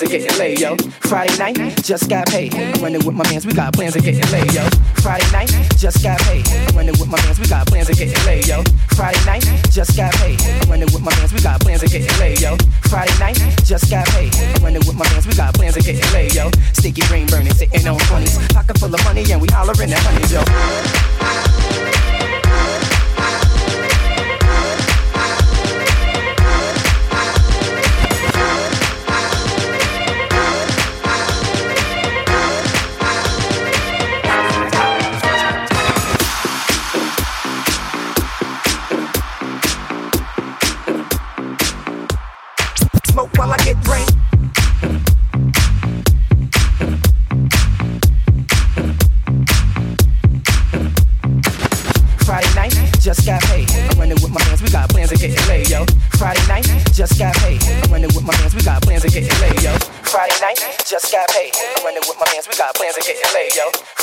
Plans of getting laid, yo. Friday night, just got paid. Running with my mans, we got plans of getting laid, yo. Friday night, just got paid. Running with my mans, we got plans of getting laid, yo. Friday night, just got paid. Running with my mans, we got plans of getting laid, yo. Friday night, just got paid. Running with my mans, we got plans of getting laid, yo. Sticky green burning, sitting on 20s. Pocket full of money, and we hollering at honeys, yo.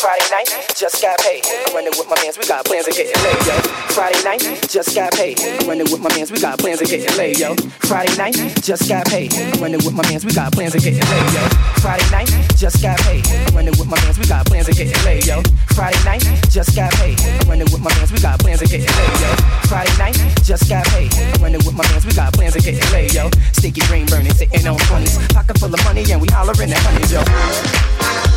Friday night, just got paid. Running with my mans, we got plans of getting laid, yo. Friday night, just got paid. Running with my mans, we got plans of getting laid, yo. Friday night, just got paid. Running with my mans, we got plans of getting laid, yo. Friday night, just got paid. Running with my mans, we got plans of getting laid, yo. Friday night, just got paid. Running with my mans, we got plans of getting laid, yo. Friday night, just got paid. Running with my mans, we got plans of getting laid, yo. Sticky green burning, sitting on 20s. Pocket full of money, and we hollering at honeys, yo.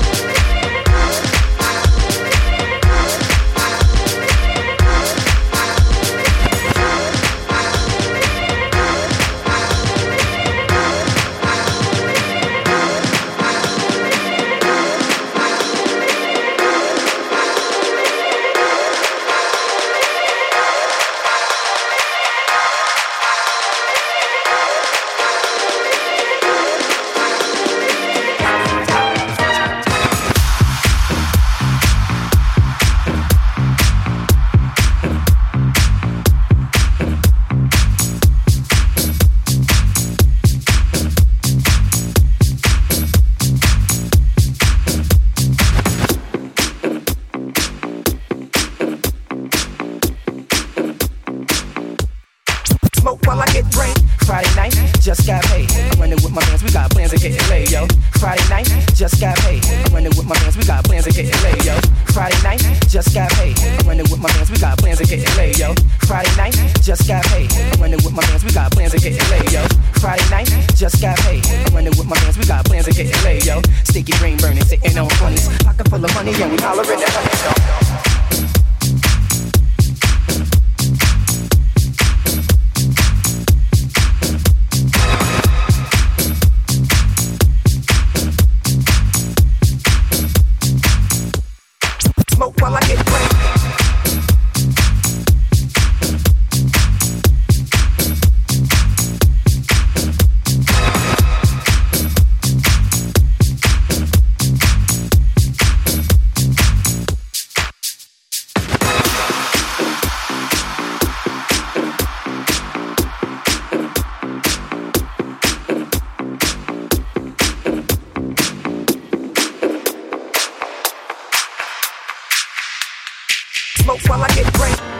While I get drink.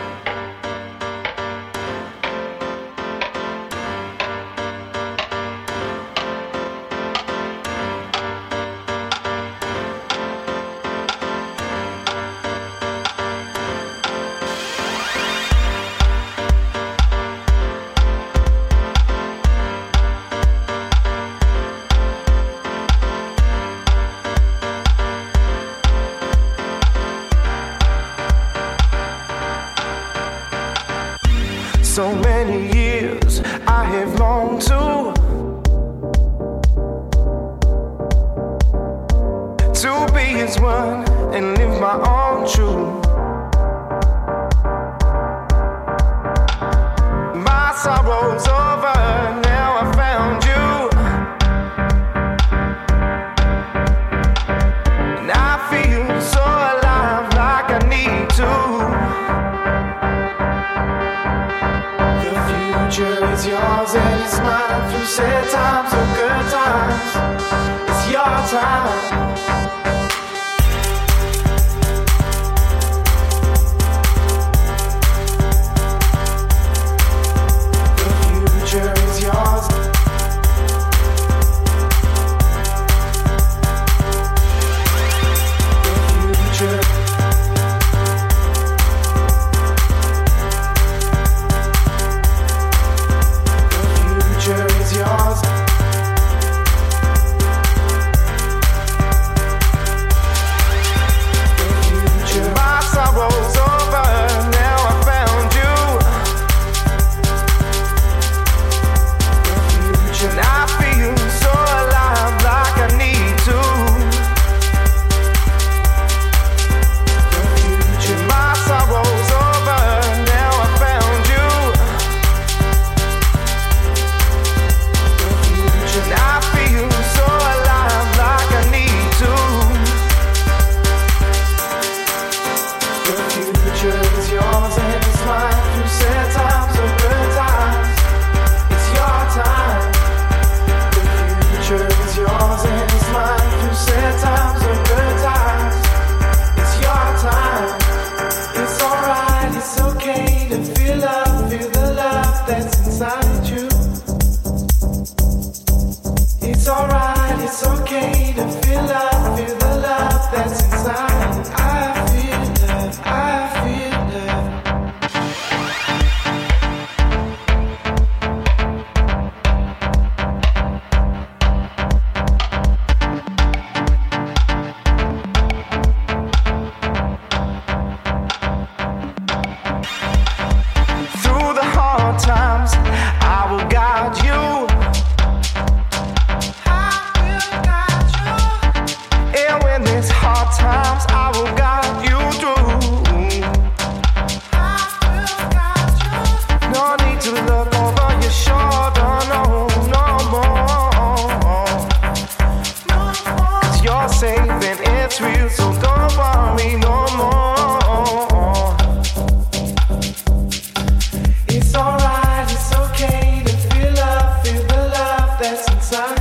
outside.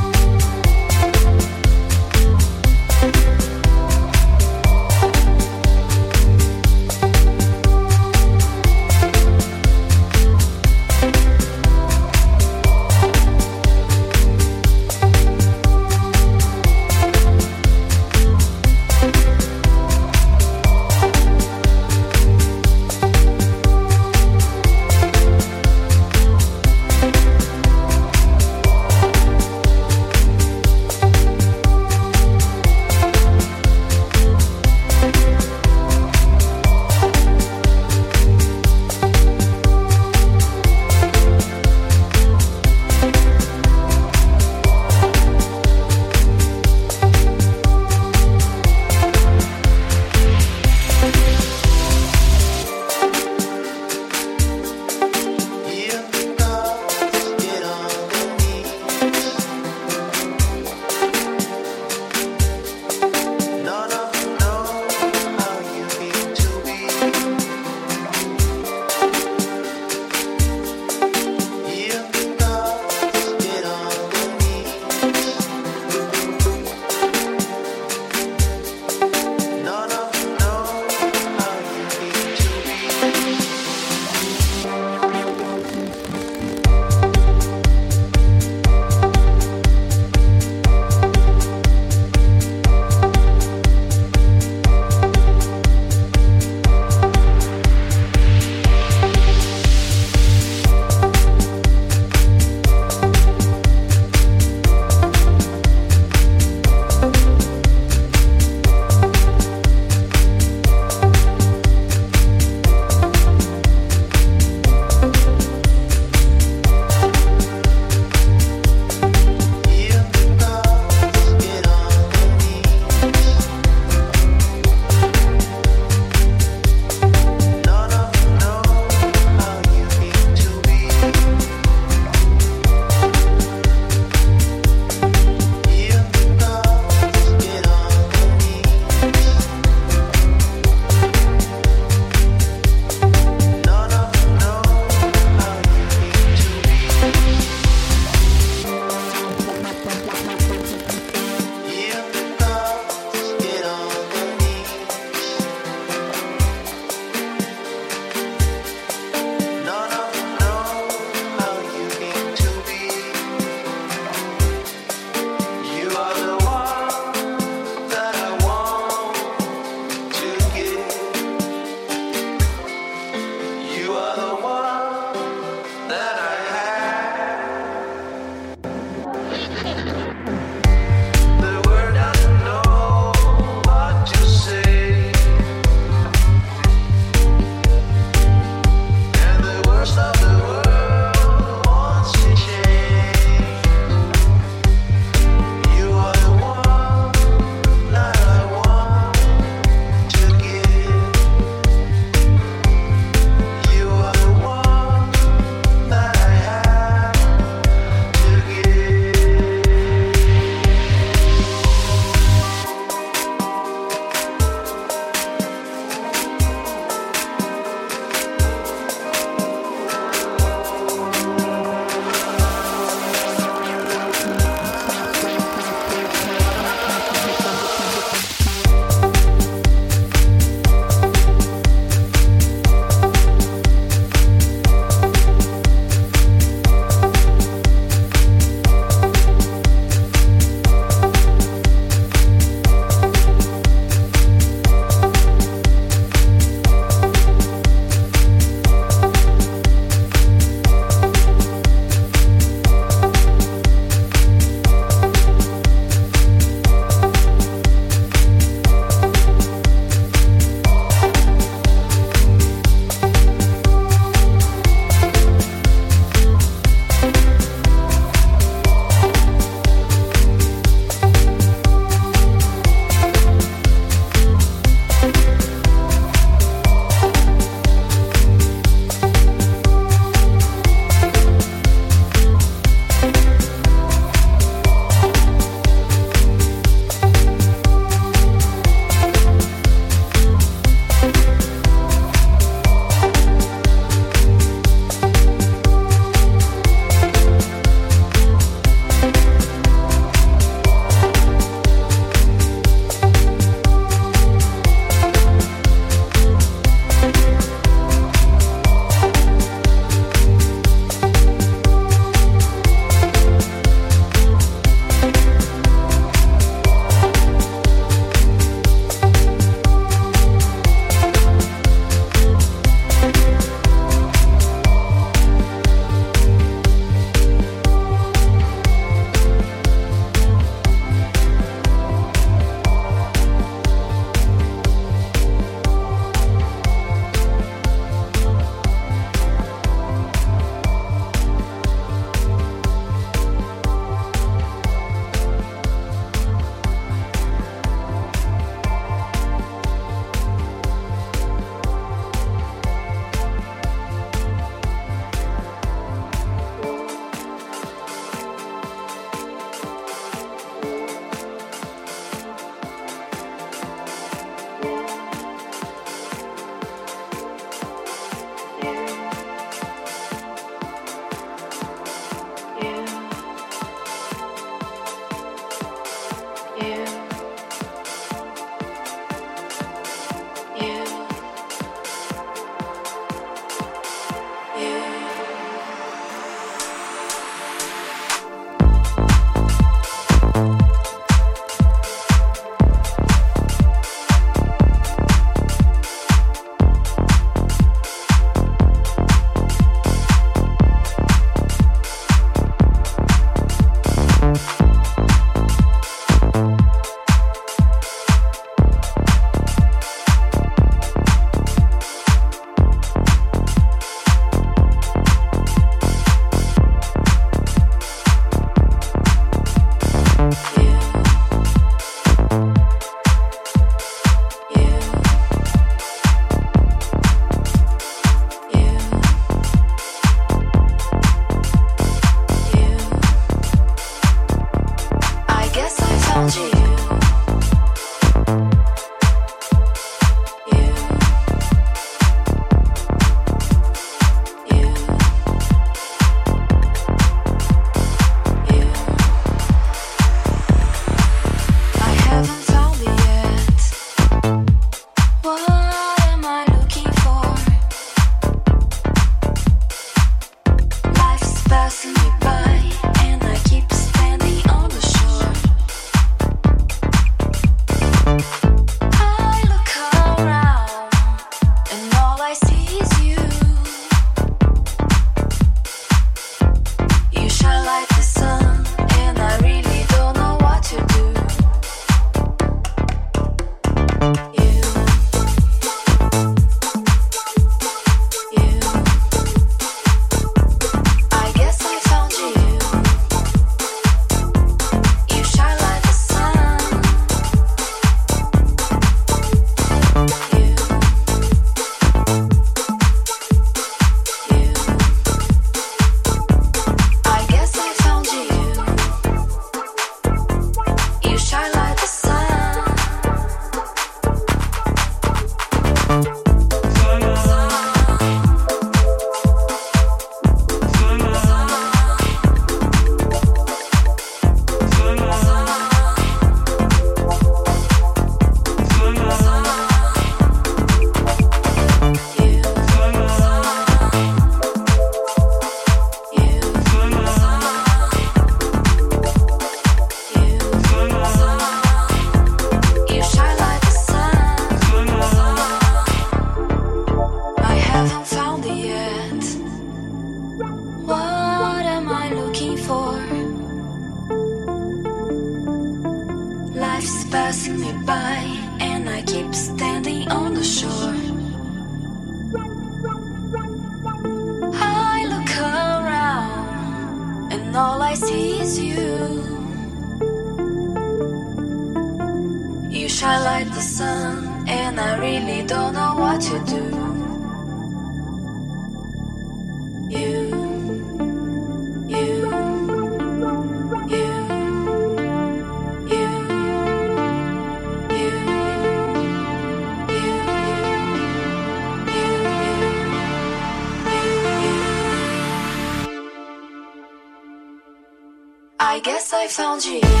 放弃。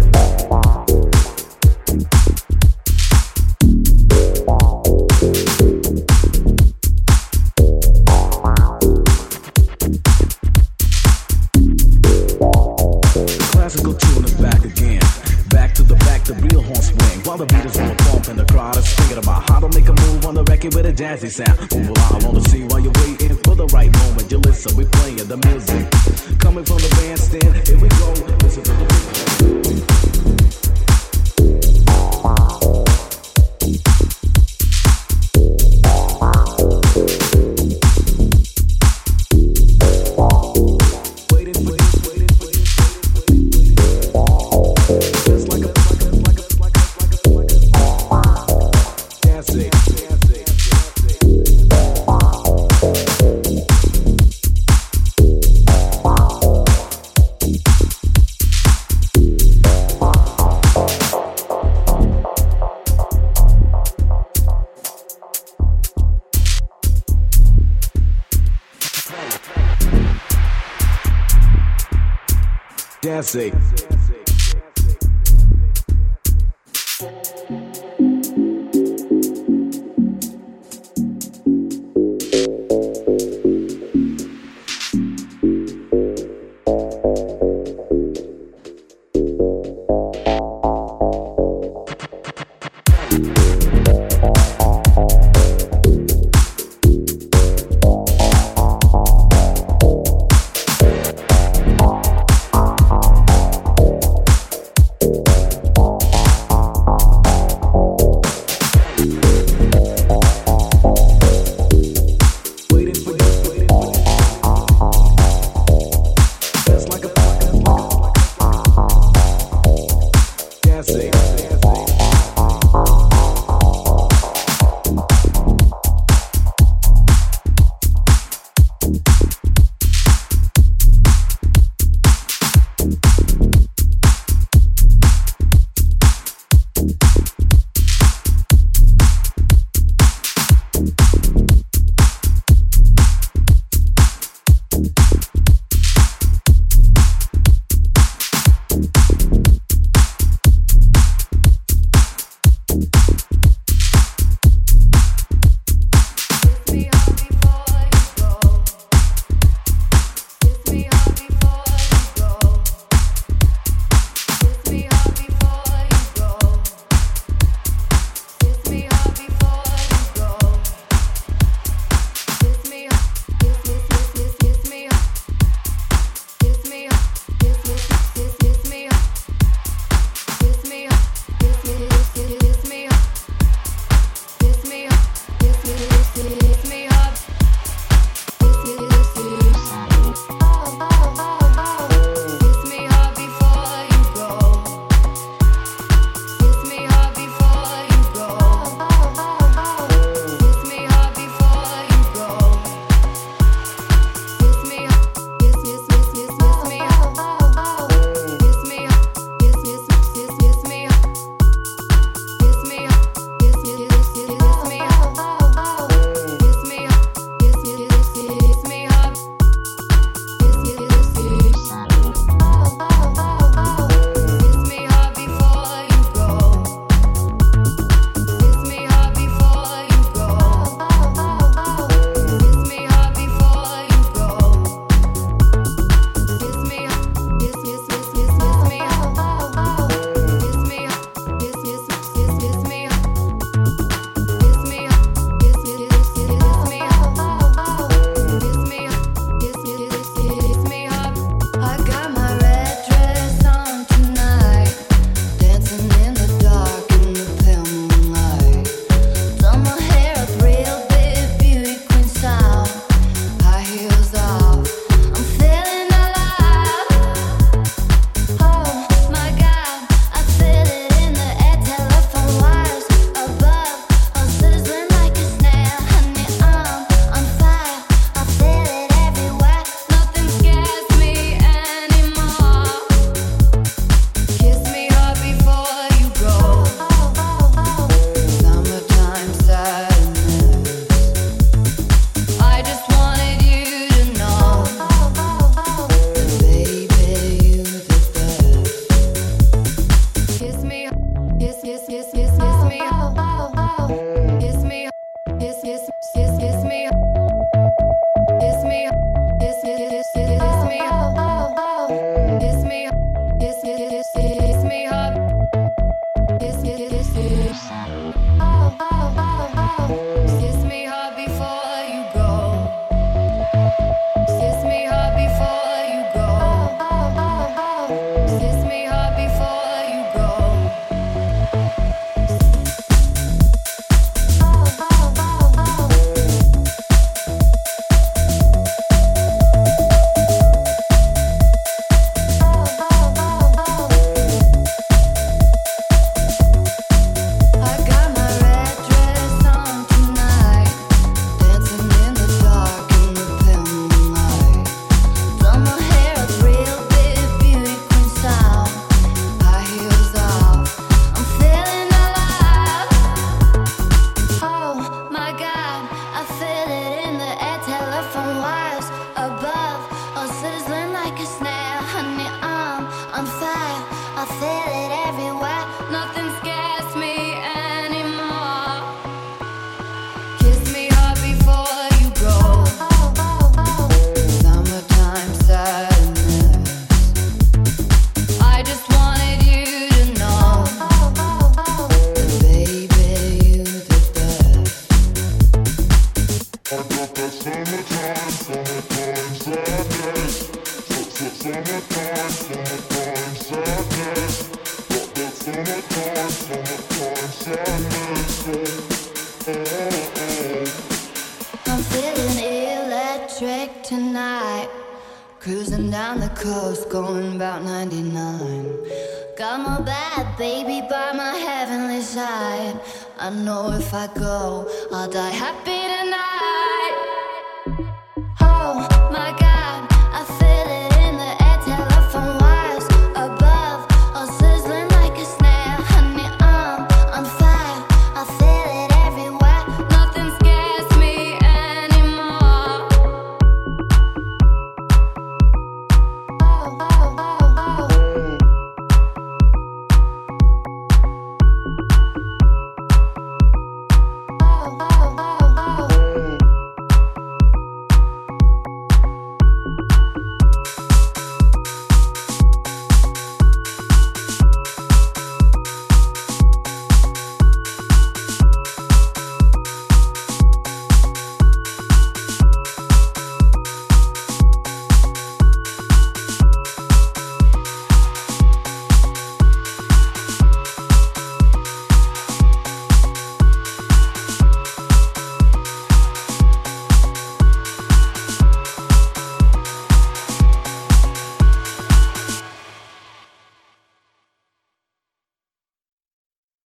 jazzy sound. Move along, I wanna see while you're waiting for the right moment. You listen, we playing the music. Coming from the bandstand, here we go. Listen to the Waiting Dancing.